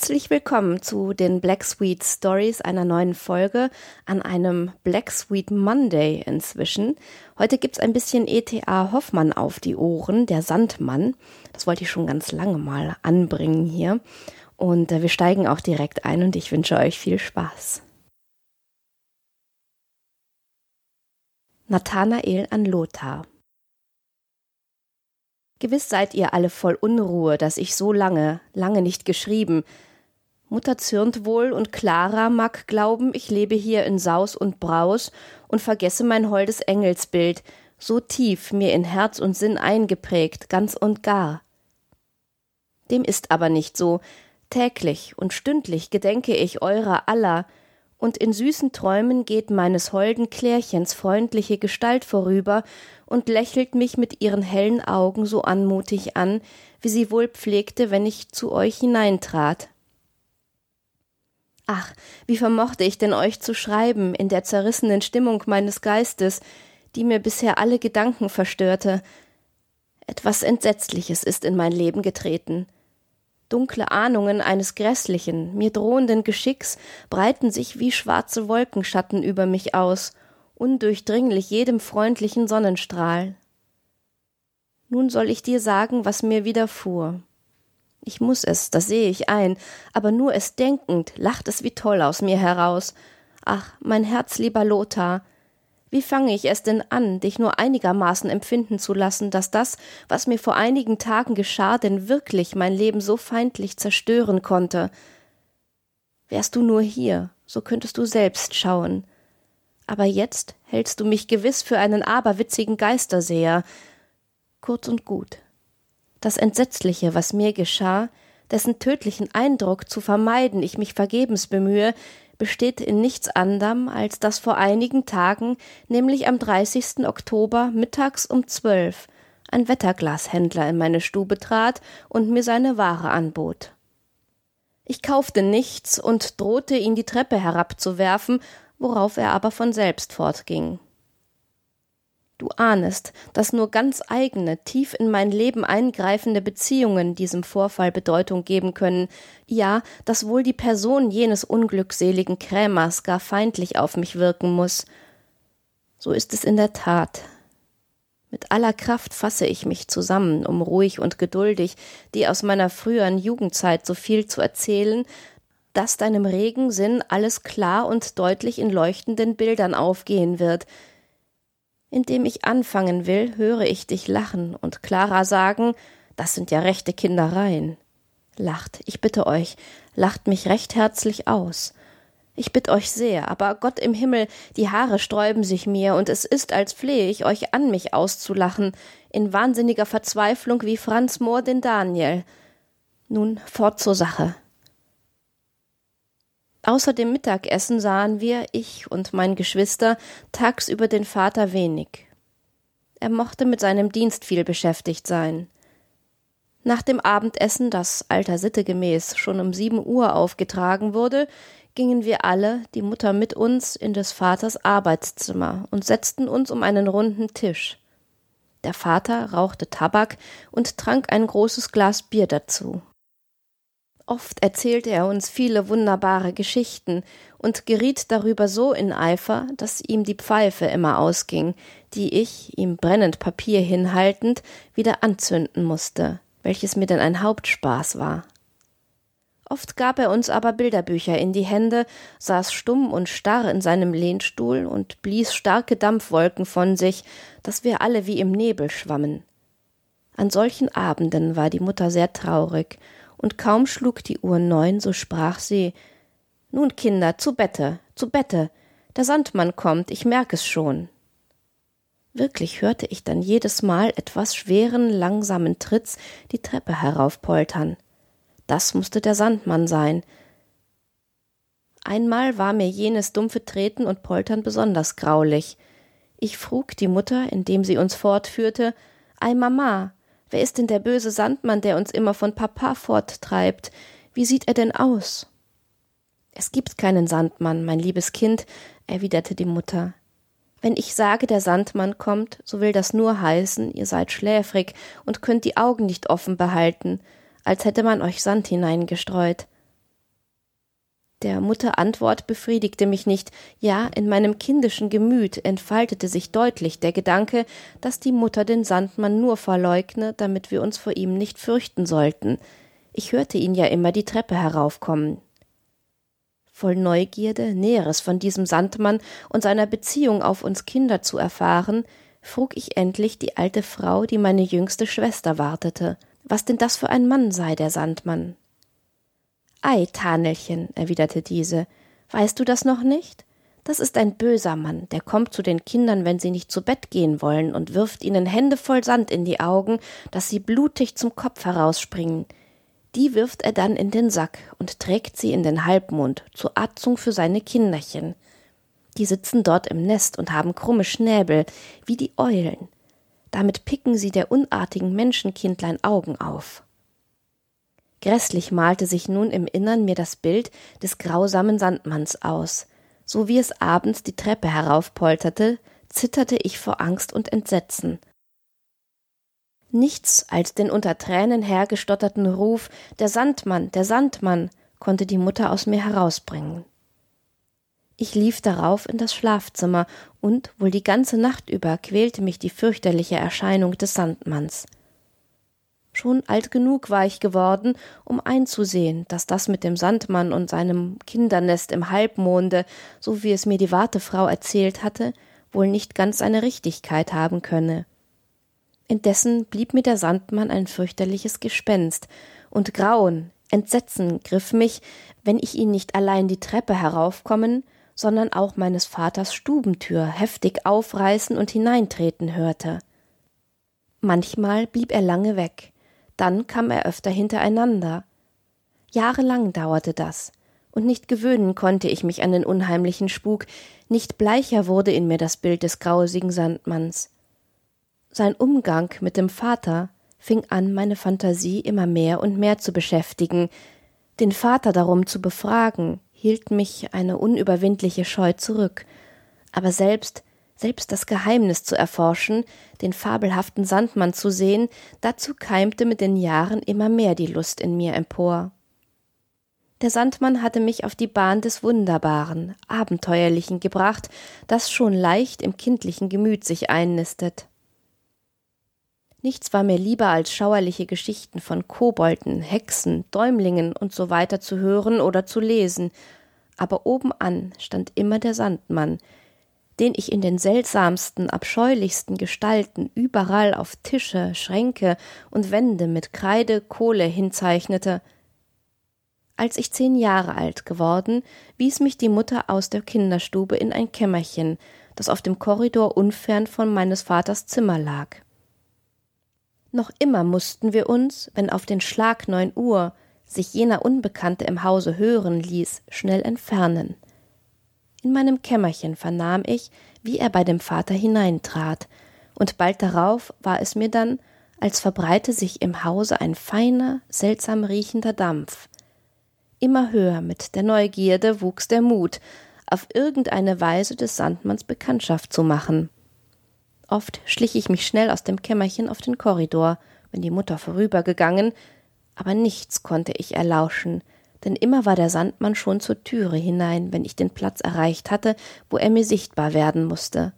Herzlich willkommen zu den Black Sweet Stories einer neuen Folge an einem Black Sweet Monday inzwischen. Heute gibt's ein bisschen ETA Hoffmann auf die Ohren, der Sandmann. Das wollte ich schon ganz lange mal anbringen hier. Und äh, wir steigen auch direkt ein und ich wünsche euch viel Spaß. Nathanael an Lothar Gewiss seid ihr alle voll Unruhe, dass ich so lange, lange nicht geschrieben. Mutter zürnt wohl und Clara mag glauben, ich lebe hier in Saus und Braus und vergesse mein holdes Engelsbild, so tief mir in Herz und Sinn eingeprägt, ganz und gar. Dem ist aber nicht so. Täglich und stündlich gedenke ich eurer aller, und in süßen Träumen geht meines holden Klärchens freundliche Gestalt vorüber und lächelt mich mit ihren hellen Augen so anmutig an, wie sie wohl pflegte, wenn ich zu euch hineintrat. Ach, wie vermochte ich denn euch zu schreiben in der zerrissenen Stimmung meines Geistes, die mir bisher alle Gedanken verstörte. Etwas Entsetzliches ist in mein Leben getreten. Dunkle Ahnungen eines grässlichen, mir drohenden Geschicks breiten sich wie schwarze Wolkenschatten über mich aus, undurchdringlich jedem freundlichen Sonnenstrahl. Nun soll ich dir sagen, was mir widerfuhr. Ich muss es, das sehe ich ein, aber nur es denkend, lacht es wie toll aus mir heraus. Ach, mein herzlieber Lothar, wie fange ich es denn an, dich nur einigermaßen empfinden zu lassen, dass das, was mir vor einigen Tagen geschah, denn wirklich mein Leben so feindlich zerstören konnte? Wärst du nur hier, so könntest du selbst schauen. Aber jetzt hältst du mich gewiss für einen aberwitzigen Geisterseher. Kurz und gut. Das Entsetzliche, was mir geschah, dessen tödlichen Eindruck zu vermeiden ich mich vergebens bemühe, besteht in nichts anderem, als dass vor einigen Tagen, nämlich am 30. Oktober mittags um zwölf, ein Wetterglashändler in meine Stube trat und mir seine Ware anbot. Ich kaufte nichts und drohte ihn die Treppe herabzuwerfen, worauf er aber von selbst fortging. Du ahnest, dass nur ganz eigene, tief in mein Leben eingreifende Beziehungen diesem Vorfall Bedeutung geben können, ja, dass wohl die Person jenes unglückseligen Krämers gar feindlich auf mich wirken muss. So ist es in der Tat. Mit aller Kraft fasse ich mich zusammen, um ruhig und geduldig die aus meiner früheren Jugendzeit so viel zu erzählen, dass deinem regen Sinn alles klar und deutlich in leuchtenden Bildern aufgehen wird, indem ich anfangen will, höre ich dich lachen und Clara sagen, das sind ja rechte Kindereien. Lacht, ich bitte euch, lacht mich recht herzlich aus. Ich bitt euch sehr, aber Gott im Himmel, die Haare sträuben sich mir, und es ist, als flehe ich euch an, mich auszulachen, in wahnsinniger Verzweiflung wie Franz Mohr den Daniel. Nun fort zur Sache. Außer dem Mittagessen sahen wir, ich und mein Geschwister, tagsüber den Vater wenig. Er mochte mit seinem Dienst viel beschäftigt sein. Nach dem Abendessen, das alter Sitte gemäß schon um sieben Uhr aufgetragen wurde, gingen wir alle, die Mutter mit uns, in des Vaters Arbeitszimmer und setzten uns um einen runden Tisch. Der Vater rauchte Tabak und trank ein großes Glas Bier dazu. Oft erzählte er uns viele wunderbare Geschichten und geriet darüber so in Eifer, dass ihm die Pfeife immer ausging, die ich, ihm brennend Papier hinhaltend, wieder anzünden musste, welches mir denn ein Hauptspaß war. Oft gab er uns aber Bilderbücher in die Hände, saß stumm und starr in seinem Lehnstuhl und blies starke Dampfwolken von sich, dass wir alle wie im Nebel schwammen. An solchen Abenden war die Mutter sehr traurig, und kaum schlug die Uhr neun, so sprach sie Nun, Kinder, zu Bette, zu Bette, der Sandmann kommt, ich merk es schon. Wirklich hörte ich dann jedes Mal etwas schweren, langsamen Tritts die Treppe heraufpoltern. Das musste der Sandmann sein. Einmal war mir jenes dumpfe Treten und Poltern besonders graulich. Ich frug die Mutter, indem sie uns fortführte, Ei Mama, Wer ist denn der böse Sandmann, der uns immer von Papa forttreibt? Wie sieht er denn aus? Es gibt keinen Sandmann, mein liebes Kind, erwiderte die Mutter. Wenn ich sage, der Sandmann kommt, so will das nur heißen, ihr seid schläfrig und könnt die Augen nicht offen behalten, als hätte man euch Sand hineingestreut. Der Mutter Antwort befriedigte mich nicht, ja, in meinem kindischen Gemüt entfaltete sich deutlich der Gedanke, dass die Mutter den Sandmann nur verleugne, damit wir uns vor ihm nicht fürchten sollten. Ich hörte ihn ja immer die Treppe heraufkommen. Voll Neugierde, Näheres von diesem Sandmann und seiner Beziehung auf uns Kinder zu erfahren, frug ich endlich die alte Frau, die meine jüngste Schwester wartete, was denn das für ein Mann sei, der Sandmann. Ei, Tanelchen, erwiderte diese, weißt du das noch nicht? Das ist ein böser Mann, der kommt zu den Kindern, wenn sie nicht zu Bett gehen wollen, und wirft ihnen Hände voll Sand in die Augen, dass sie blutig zum Kopf herausspringen. Die wirft er dann in den Sack und trägt sie in den Halbmond zur Atzung für seine Kinderchen. Die sitzen dort im Nest und haben krumme Schnäbel, wie die Eulen. Damit picken sie der unartigen Menschenkindlein Augen auf. Grässlich malte sich nun im Innern mir das Bild des grausamen Sandmanns aus. So wie es abends die Treppe heraufpolterte, zitterte ich vor Angst und Entsetzen. Nichts als den unter Tränen hergestotterten Ruf Der Sandmann, der Sandmann konnte die Mutter aus mir herausbringen. Ich lief darauf in das Schlafzimmer, und wohl die ganze Nacht über quälte mich die fürchterliche Erscheinung des Sandmanns. Schon alt genug war ich geworden, um einzusehen, dass das mit dem Sandmann und seinem Kindernest im Halbmonde, so wie es mir die Wartefrau erzählt hatte, wohl nicht ganz seine Richtigkeit haben könne. Indessen blieb mir der Sandmann ein fürchterliches Gespenst, und Grauen, Entsetzen griff mich, wenn ich ihn nicht allein die Treppe heraufkommen, sondern auch meines Vaters Stubentür heftig aufreißen und hineintreten hörte. Manchmal blieb er lange weg, dann kam er öfter hintereinander. Jahrelang dauerte das, und nicht gewöhnen konnte ich mich an den unheimlichen Spuk, nicht bleicher wurde in mir das Bild des grausigen Sandmanns. Sein Umgang mit dem Vater fing an, meine Fantasie immer mehr und mehr zu beschäftigen, den Vater darum zu befragen, hielt mich eine unüberwindliche Scheu zurück, aber selbst selbst das Geheimnis zu erforschen, den fabelhaften Sandmann zu sehen, dazu keimte mit den Jahren immer mehr die Lust in mir empor. Der Sandmann hatte mich auf die Bahn des Wunderbaren, Abenteuerlichen gebracht, das schon leicht im kindlichen Gemüt sich einnistet. Nichts war mir lieber als schauerliche Geschichten von Kobolden, Hexen, Däumlingen und so weiter zu hören oder zu lesen, aber obenan stand immer der Sandmann, den ich in den seltsamsten, abscheulichsten Gestalten überall auf Tische, Schränke und Wände mit Kreide, Kohle hinzeichnete. Als ich zehn Jahre alt geworden, wies mich die Mutter aus der Kinderstube in ein Kämmerchen, das auf dem Korridor unfern von meines Vaters Zimmer lag. Noch immer mussten wir uns, wenn auf den Schlag neun Uhr sich jener Unbekannte im Hause hören ließ, schnell entfernen. In meinem Kämmerchen vernahm ich, wie er bei dem Vater hineintrat, und bald darauf war es mir dann, als verbreite sich im Hause ein feiner, seltsam riechender Dampf. Immer höher mit der Neugierde wuchs der Mut, auf irgendeine Weise des Sandmanns Bekanntschaft zu machen. Oft schlich ich mich schnell aus dem Kämmerchen auf den Korridor, wenn die Mutter vorübergegangen, aber nichts konnte ich erlauschen, denn immer war der Sandmann schon zur Türe hinein, wenn ich den Platz erreicht hatte, wo er mir sichtbar werden musste.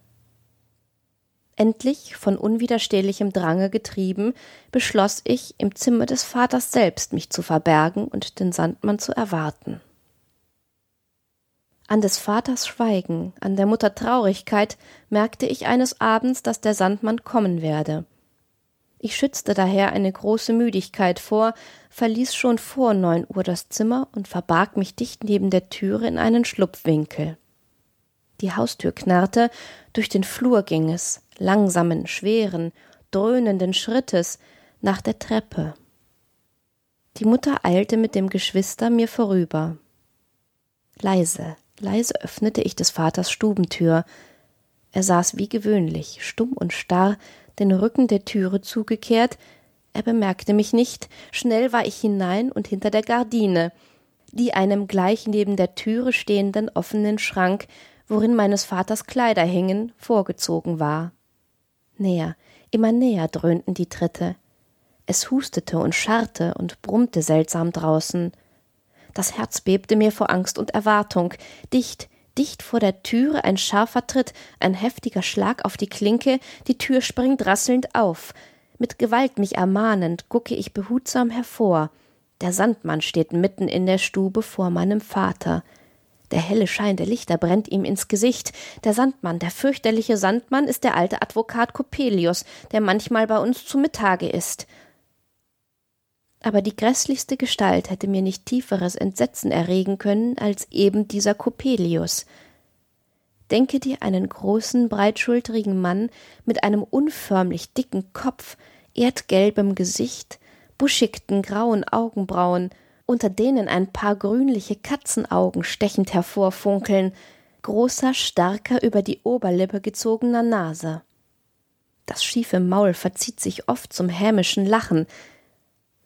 Endlich, von unwiderstehlichem Drange getrieben, beschloss ich, im Zimmer des Vaters selbst mich zu verbergen und den Sandmann zu erwarten. An des Vaters Schweigen, an der Mutter Traurigkeit merkte ich eines Abends, dass der Sandmann kommen werde. Ich schützte daher eine große Müdigkeit vor, verließ schon vor neun Uhr das Zimmer und verbarg mich dicht neben der Türe in einen Schlupfwinkel. Die Haustür knarrte, durch den Flur ging es, langsamen, schweren, dröhnenden Schrittes, nach der Treppe. Die Mutter eilte mit dem Geschwister mir vorüber. Leise, leise öffnete ich des Vaters Stubentür. Er saß wie gewöhnlich, stumm und starr, den Rücken der Türe zugekehrt, er bemerkte mich nicht, schnell war ich hinein und hinter der Gardine, die einem gleich neben der Türe stehenden offenen Schrank, worin meines Vaters Kleider hingen, vorgezogen war. Näher, immer näher dröhnten die Tritte. Es hustete und scharrte und brummte seltsam draußen. Das Herz bebte mir vor Angst und Erwartung. Dicht, dicht vor der Türe ein scharfer Tritt, ein heftiger Schlag auf die Klinke, die Tür springt rasselnd auf. Mit Gewalt mich ermahnend gucke ich behutsam hervor. Der Sandmann steht mitten in der Stube vor meinem Vater. Der helle Schein der Lichter brennt ihm ins Gesicht. Der Sandmann, der fürchterliche Sandmann, ist der alte Advokat Coppelius, der manchmal bei uns zu Mittage ist. Aber die grässlichste Gestalt hätte mir nicht tieferes Entsetzen erregen können als eben dieser Coppelius. Denke dir einen großen, breitschultrigen Mann mit einem unförmlich dicken Kopf, erdgelbem Gesicht, buschigten grauen Augenbrauen, unter denen ein paar grünliche Katzenaugen stechend hervorfunkeln, großer, starker, über die Oberlippe gezogener Nase. Das schiefe Maul verzieht sich oft zum hämischen Lachen,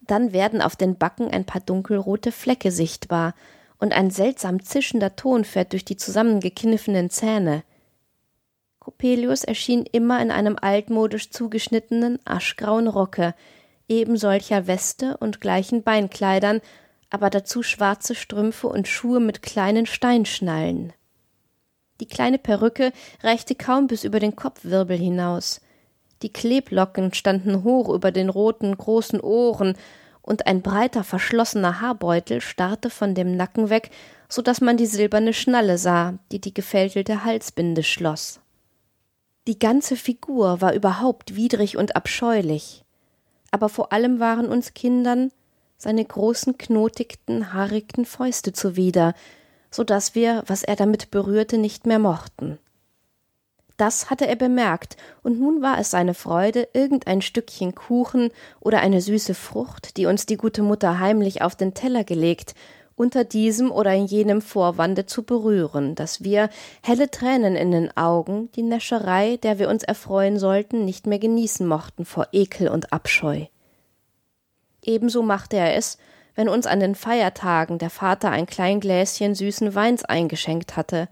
dann werden auf den Backen ein paar dunkelrote Flecke sichtbar, und ein seltsam zischender Ton fährt durch die zusammengekniffenen Zähne. Coppelius erschien immer in einem altmodisch zugeschnittenen, aschgrauen Rocke, ebensolcher Weste und gleichen Beinkleidern, aber dazu schwarze Strümpfe und Schuhe mit kleinen Steinschnallen. Die kleine Perücke reichte kaum bis über den Kopfwirbel hinaus. Die Kleblocken standen hoch über den roten, großen Ohren, und ein breiter, verschlossener Haarbeutel starrte von dem Nacken weg, so dass man die silberne Schnalle sah, die die gefältelte Halsbinde schloss. Die ganze Figur war überhaupt widrig und abscheulich. Aber vor allem waren uns Kindern seine großen knotigten, haarigten Fäuste zuwider, so dass wir, was er damit berührte, nicht mehr mochten. Das hatte er bemerkt, und nun war es seine Freude, irgendein Stückchen Kuchen oder eine süße Frucht, die uns die gute Mutter heimlich auf den Teller gelegt, unter diesem oder in jenem Vorwande zu berühren, dass wir, helle Tränen in den Augen, die Näscherei, der wir uns erfreuen sollten, nicht mehr genießen mochten vor Ekel und Abscheu. Ebenso machte er es, wenn uns an den Feiertagen der Vater ein klein Gläschen süßen Weins eingeschenkt hatte.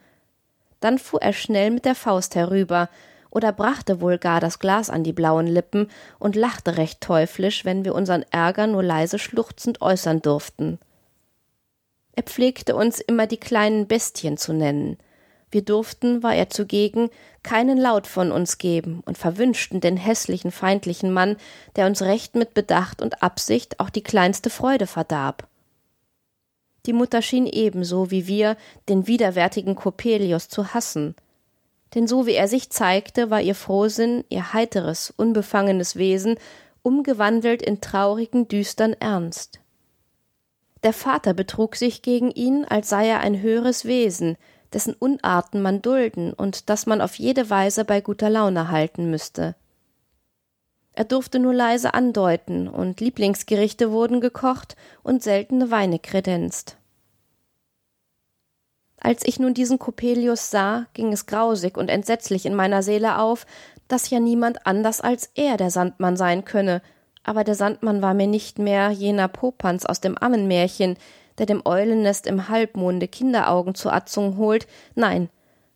Dann fuhr er schnell mit der Faust herüber, oder brachte wohl gar das Glas an die blauen Lippen und lachte recht teuflisch, wenn wir unseren Ärger nur leise schluchzend äußern durften. Er pflegte uns immer die kleinen Bestien zu nennen, wir durften, war er zugegen, keinen Laut von uns geben und verwünschten den hässlichen, feindlichen Mann, der uns recht mit Bedacht und Absicht auch die kleinste Freude verdarb. Die Mutter schien ebenso wie wir den widerwärtigen Coppelius zu hassen, denn so wie er sich zeigte, war ihr Frohsinn, ihr heiteres, unbefangenes Wesen umgewandelt in traurigen, düstern Ernst. Der Vater betrug sich gegen ihn, als sei er ein höheres Wesen, dessen Unarten man dulden und das man auf jede Weise bei guter Laune halten müsste. Er durfte nur leise andeuten, und Lieblingsgerichte wurden gekocht und seltene Weine kredenzt. Als ich nun diesen Coppelius sah, ging es grausig und entsetzlich in meiner Seele auf, dass ja niemand anders als er der Sandmann sein könne, aber der Sandmann war mir nicht mehr jener Popanz aus dem Ammenmärchen, der dem Eulennest im Halbmonde Kinderaugen zur Atzung holt, nein,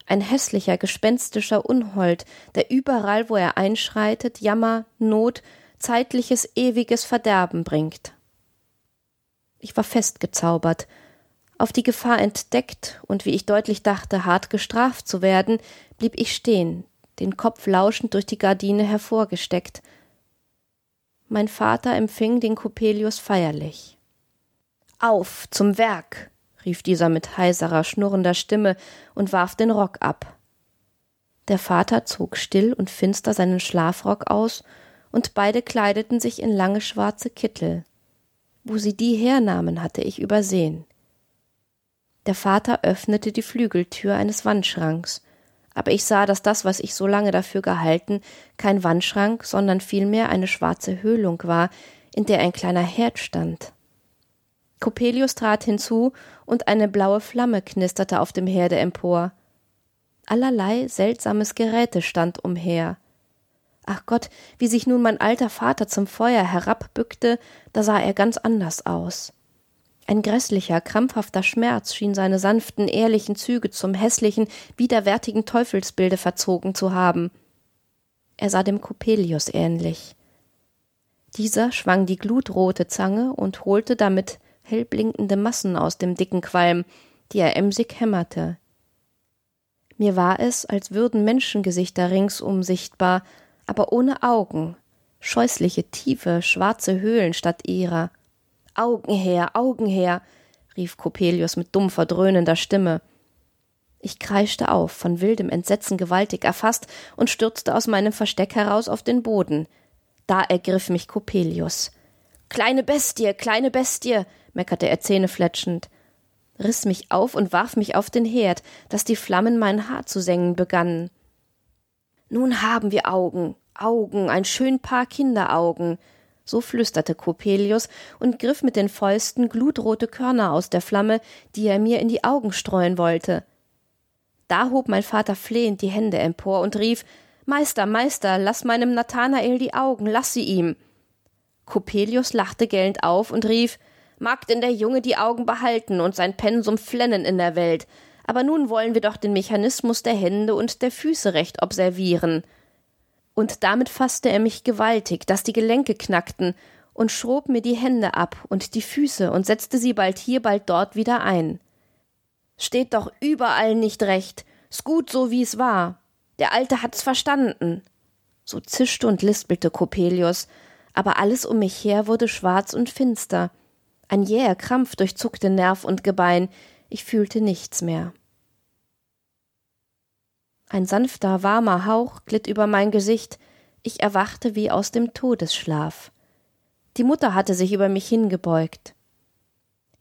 ein hässlicher, gespenstischer Unhold, der überall, wo er einschreitet, Jammer, Not, zeitliches, ewiges Verderben bringt. Ich war festgezaubert, auf die Gefahr entdeckt und wie ich deutlich dachte, hart gestraft zu werden, blieb ich stehen, den Kopf lauschend durch die Gardine hervorgesteckt. Mein Vater empfing den Coppelius feierlich. Auf, zum Werk! Rief dieser mit heiserer, schnurrender Stimme und warf den Rock ab. Der Vater zog still und finster seinen Schlafrock aus, und beide kleideten sich in lange schwarze Kittel. Wo sie die hernahmen, hatte ich übersehen. Der Vater öffnete die Flügeltür eines Wandschranks, aber ich sah, dass das, was ich so lange dafür gehalten, kein Wandschrank, sondern vielmehr eine schwarze Höhlung war, in der ein kleiner Herd stand. Coppelius trat hinzu, und eine blaue Flamme knisterte auf dem Herde empor. Allerlei seltsames Geräte stand umher. Ach Gott, wie sich nun mein alter Vater zum Feuer herabbückte, da sah er ganz anders aus. Ein grässlicher, krampfhafter Schmerz schien seine sanften, ehrlichen Züge zum hässlichen, widerwärtigen Teufelsbilde verzogen zu haben. Er sah dem Coppelius ähnlich. Dieser schwang die glutrote Zange und holte damit hellblinkende Massen aus dem dicken Qualm, die er emsig hämmerte. Mir war es, als würden Menschengesichter ringsum sichtbar, aber ohne Augen, scheußliche, tiefe, schwarze Höhlen statt ihrer. Augen her, Augen her, rief Coppelius mit dumpfer, dröhnender Stimme. Ich kreischte auf, von wildem Entsetzen gewaltig erfasst, und stürzte aus meinem Versteck heraus auf den Boden. Da ergriff mich Coppelius. Kleine Bestie, kleine Bestie, meckerte er zähnefletschend, riss mich auf und warf mich auf den Herd, dass die Flammen mein Haar zu sengen begannen. Nun haben wir Augen, Augen, ein schön Paar Kinderaugen, so flüsterte Coppelius und griff mit den Fäusten glutrote Körner aus der Flamme, die er mir in die Augen streuen wollte. Da hob mein Vater flehend die Hände empor und rief Meister, Meister, lass meinem Nathanael die Augen, lass sie ihm. Coppelius lachte gellend auf und rief Mag denn der Junge die Augen behalten und sein Pensum flennen in der Welt, aber nun wollen wir doch den Mechanismus der Hände und der Füße recht observieren und damit fasste er mich gewaltig, dass die Gelenke knackten, und schrob mir die Hände ab und die Füße und setzte sie bald hier, bald dort wieder ein. Steht doch überall nicht recht, s gut so wie's war. Der Alte hat's verstanden. So zischte und lispelte Coppelius, aber alles um mich her wurde schwarz und finster. Ein jäher Krampf durchzuckte Nerv und Gebein, ich fühlte nichts mehr. Ein sanfter, warmer Hauch glitt über mein Gesicht, ich erwachte wie aus dem Todesschlaf. Die Mutter hatte sich über mich hingebeugt.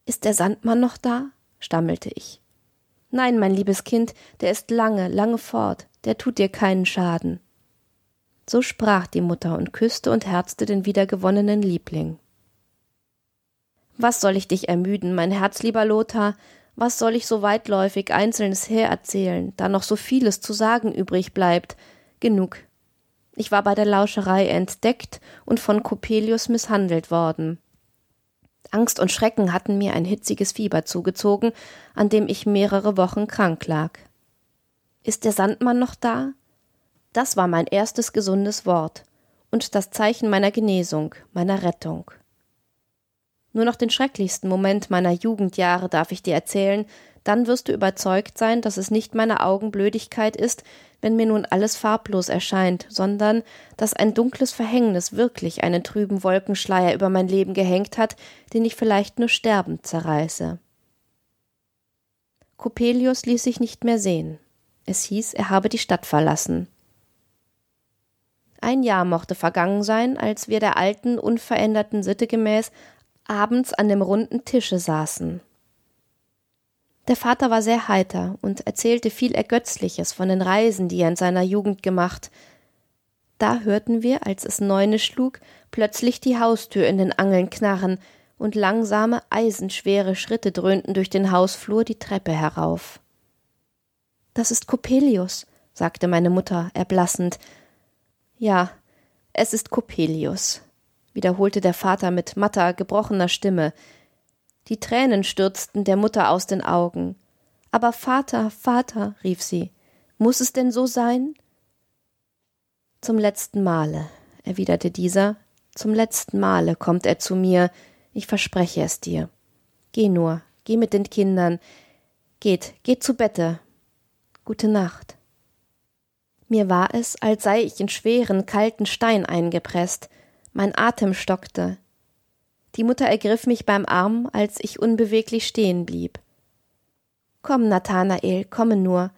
Ist der Sandmann noch da? stammelte ich. Nein, mein liebes Kind, der ist lange, lange fort, der tut dir keinen Schaden. So sprach die Mutter und küsste und herzte den wiedergewonnenen Liebling. Was soll ich dich ermüden, mein herzlieber Lothar, was soll ich so weitläufig Einzelnes hererzählen, da noch so vieles zu sagen übrig bleibt? Genug. Ich war bei der Lauscherei entdeckt und von Coppelius misshandelt worden. Angst und Schrecken hatten mir ein hitziges Fieber zugezogen, an dem ich mehrere Wochen krank lag. Ist der Sandmann noch da? Das war mein erstes gesundes Wort und das Zeichen meiner Genesung, meiner Rettung. Nur noch den schrecklichsten Moment meiner Jugendjahre darf ich dir erzählen, dann wirst du überzeugt sein, dass es nicht meine Augenblödigkeit ist, wenn mir nun alles farblos erscheint, sondern dass ein dunkles Verhängnis wirklich einen trüben Wolkenschleier über mein Leben gehängt hat, den ich vielleicht nur sterbend zerreiße. Coppelius ließ sich nicht mehr sehen. Es hieß, er habe die Stadt verlassen. Ein Jahr mochte vergangen sein, als wir der alten, unveränderten Sitte gemäß abends an dem runden Tische saßen. Der Vater war sehr heiter und erzählte viel Ergötzliches von den Reisen, die er in seiner Jugend gemacht. Da hörten wir, als es neune schlug, plötzlich die Haustür in den Angeln knarren und langsame, eisenschwere Schritte dröhnten durch den Hausflur die Treppe herauf. Das ist Coppelius, sagte meine Mutter erblassend. Ja, es ist Coppelius wiederholte der Vater mit matter, gebrochener Stimme. Die Tränen stürzten der Mutter aus den Augen. Aber Vater, Vater, rief sie, muss es denn so sein? Zum letzten Male, erwiderte dieser, zum letzten Male kommt er zu mir, ich verspreche es dir. Geh nur, geh mit den Kindern, geht, geht zu Bette. Gute Nacht. Mir war es, als sei ich in schweren, kalten Stein eingepresst, mein Atem stockte. Die Mutter ergriff mich beim Arm, als ich unbeweglich stehen blieb. Komm, Nathanael, komme nur.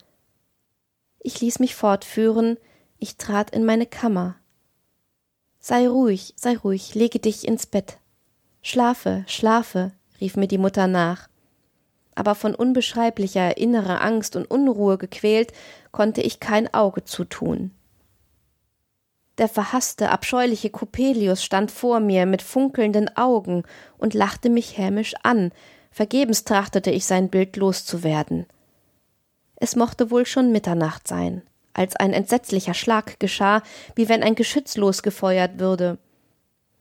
Ich ließ mich fortführen, ich trat in meine Kammer. Sei ruhig, sei ruhig, lege dich ins Bett. Schlafe, schlafe, rief mir die Mutter nach. Aber von unbeschreiblicher innerer Angst und Unruhe gequält, konnte ich kein Auge zutun. Der verhasste, abscheuliche Coppelius stand vor mir mit funkelnden Augen und lachte mich hämisch an, vergebens trachtete ich sein Bild loszuwerden. Es mochte wohl schon Mitternacht sein, als ein entsetzlicher Schlag geschah, wie wenn ein Geschütz losgefeuert würde.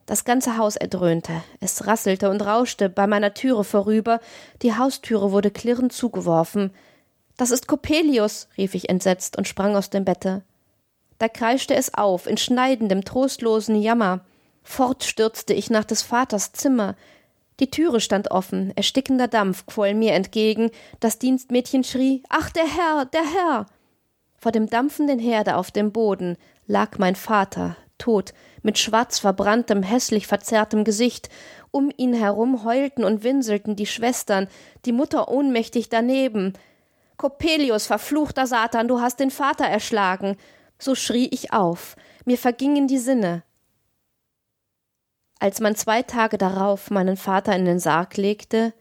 Das ganze Haus erdröhnte, es rasselte und rauschte bei meiner Türe vorüber, die Haustüre wurde klirrend zugeworfen. Das ist Coppelius, rief ich entsetzt und sprang aus dem Bette da kreischte es auf in schneidendem, trostlosen Jammer. Fort stürzte ich nach des Vaters Zimmer. Die Türe stand offen, erstickender Dampf quoll mir entgegen, das Dienstmädchen schrie Ach, der Herr, der Herr. Vor dem dampfenden Herde auf dem Boden lag mein Vater, tot, mit schwarz verbranntem, hässlich verzerrtem Gesicht. Um ihn herum heulten und winselten die Schwestern, die Mutter ohnmächtig daneben. Coppelius, verfluchter Satan, du hast den Vater erschlagen. So schrie ich auf. Mir vergingen die Sinne. Als man zwei Tage darauf meinen Vater in den Sarg legte,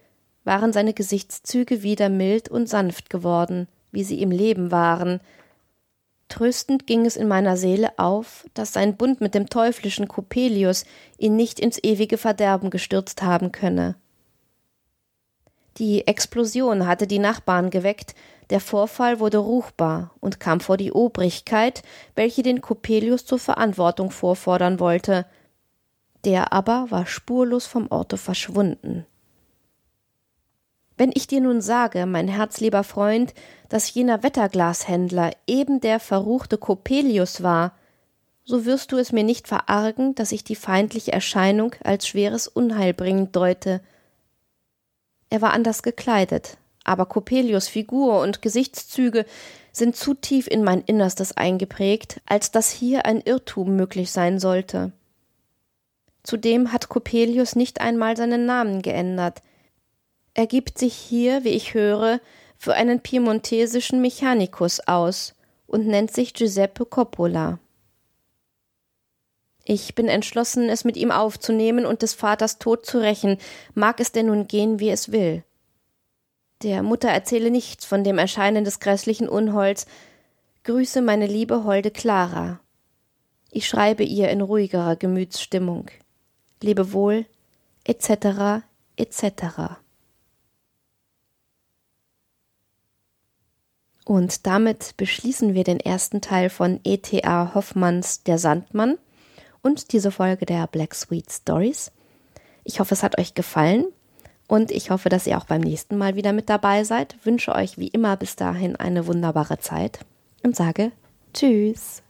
waren seine Gesichtszüge wieder mild und sanft geworden, wie sie im Leben waren. Tröstend ging es in meiner Seele auf, dass sein Bund mit dem teuflischen Coppelius ihn nicht ins ewige Verderben gestürzt haben könne. Die Explosion hatte die Nachbarn geweckt, der Vorfall wurde ruchbar und kam vor die Obrigkeit, welche den Coppelius zur Verantwortung vorfordern wollte – der aber war spurlos vom Orte verschwunden. Wenn ich dir nun sage, mein herzlieber Freund, dass jener Wetterglashändler eben der verruchte Coppelius war, so wirst du es mir nicht verargen, dass ich die feindliche Erscheinung als schweres Unheil bringend deute. Er war anders gekleidet, aber Coppelius Figur und Gesichtszüge sind zu tief in mein Innerstes eingeprägt, als dass hier ein Irrtum möglich sein sollte. Zudem hat Coppelius nicht einmal seinen Namen geändert. Er gibt sich hier, wie ich höre, für einen piemontesischen Mechanikus aus und nennt sich Giuseppe Coppola. Ich bin entschlossen, es mit ihm aufzunehmen und des Vaters Tod zu rächen, mag es denn nun gehen, wie es will. Der Mutter erzähle nichts von dem Erscheinen des grässlichen Unholds. Grüße meine liebe holde Clara. Ich schreibe ihr in ruhigerer Gemütsstimmung lebe wohl, etc., etc. Und damit beschließen wir den ersten Teil von E.T.A. Hoffmanns Der Sandmann und diese Folge der Black Sweet Stories. Ich hoffe, es hat euch gefallen und ich hoffe, dass ihr auch beim nächsten Mal wieder mit dabei seid. Wünsche euch wie immer bis dahin eine wunderbare Zeit und sage Tschüss.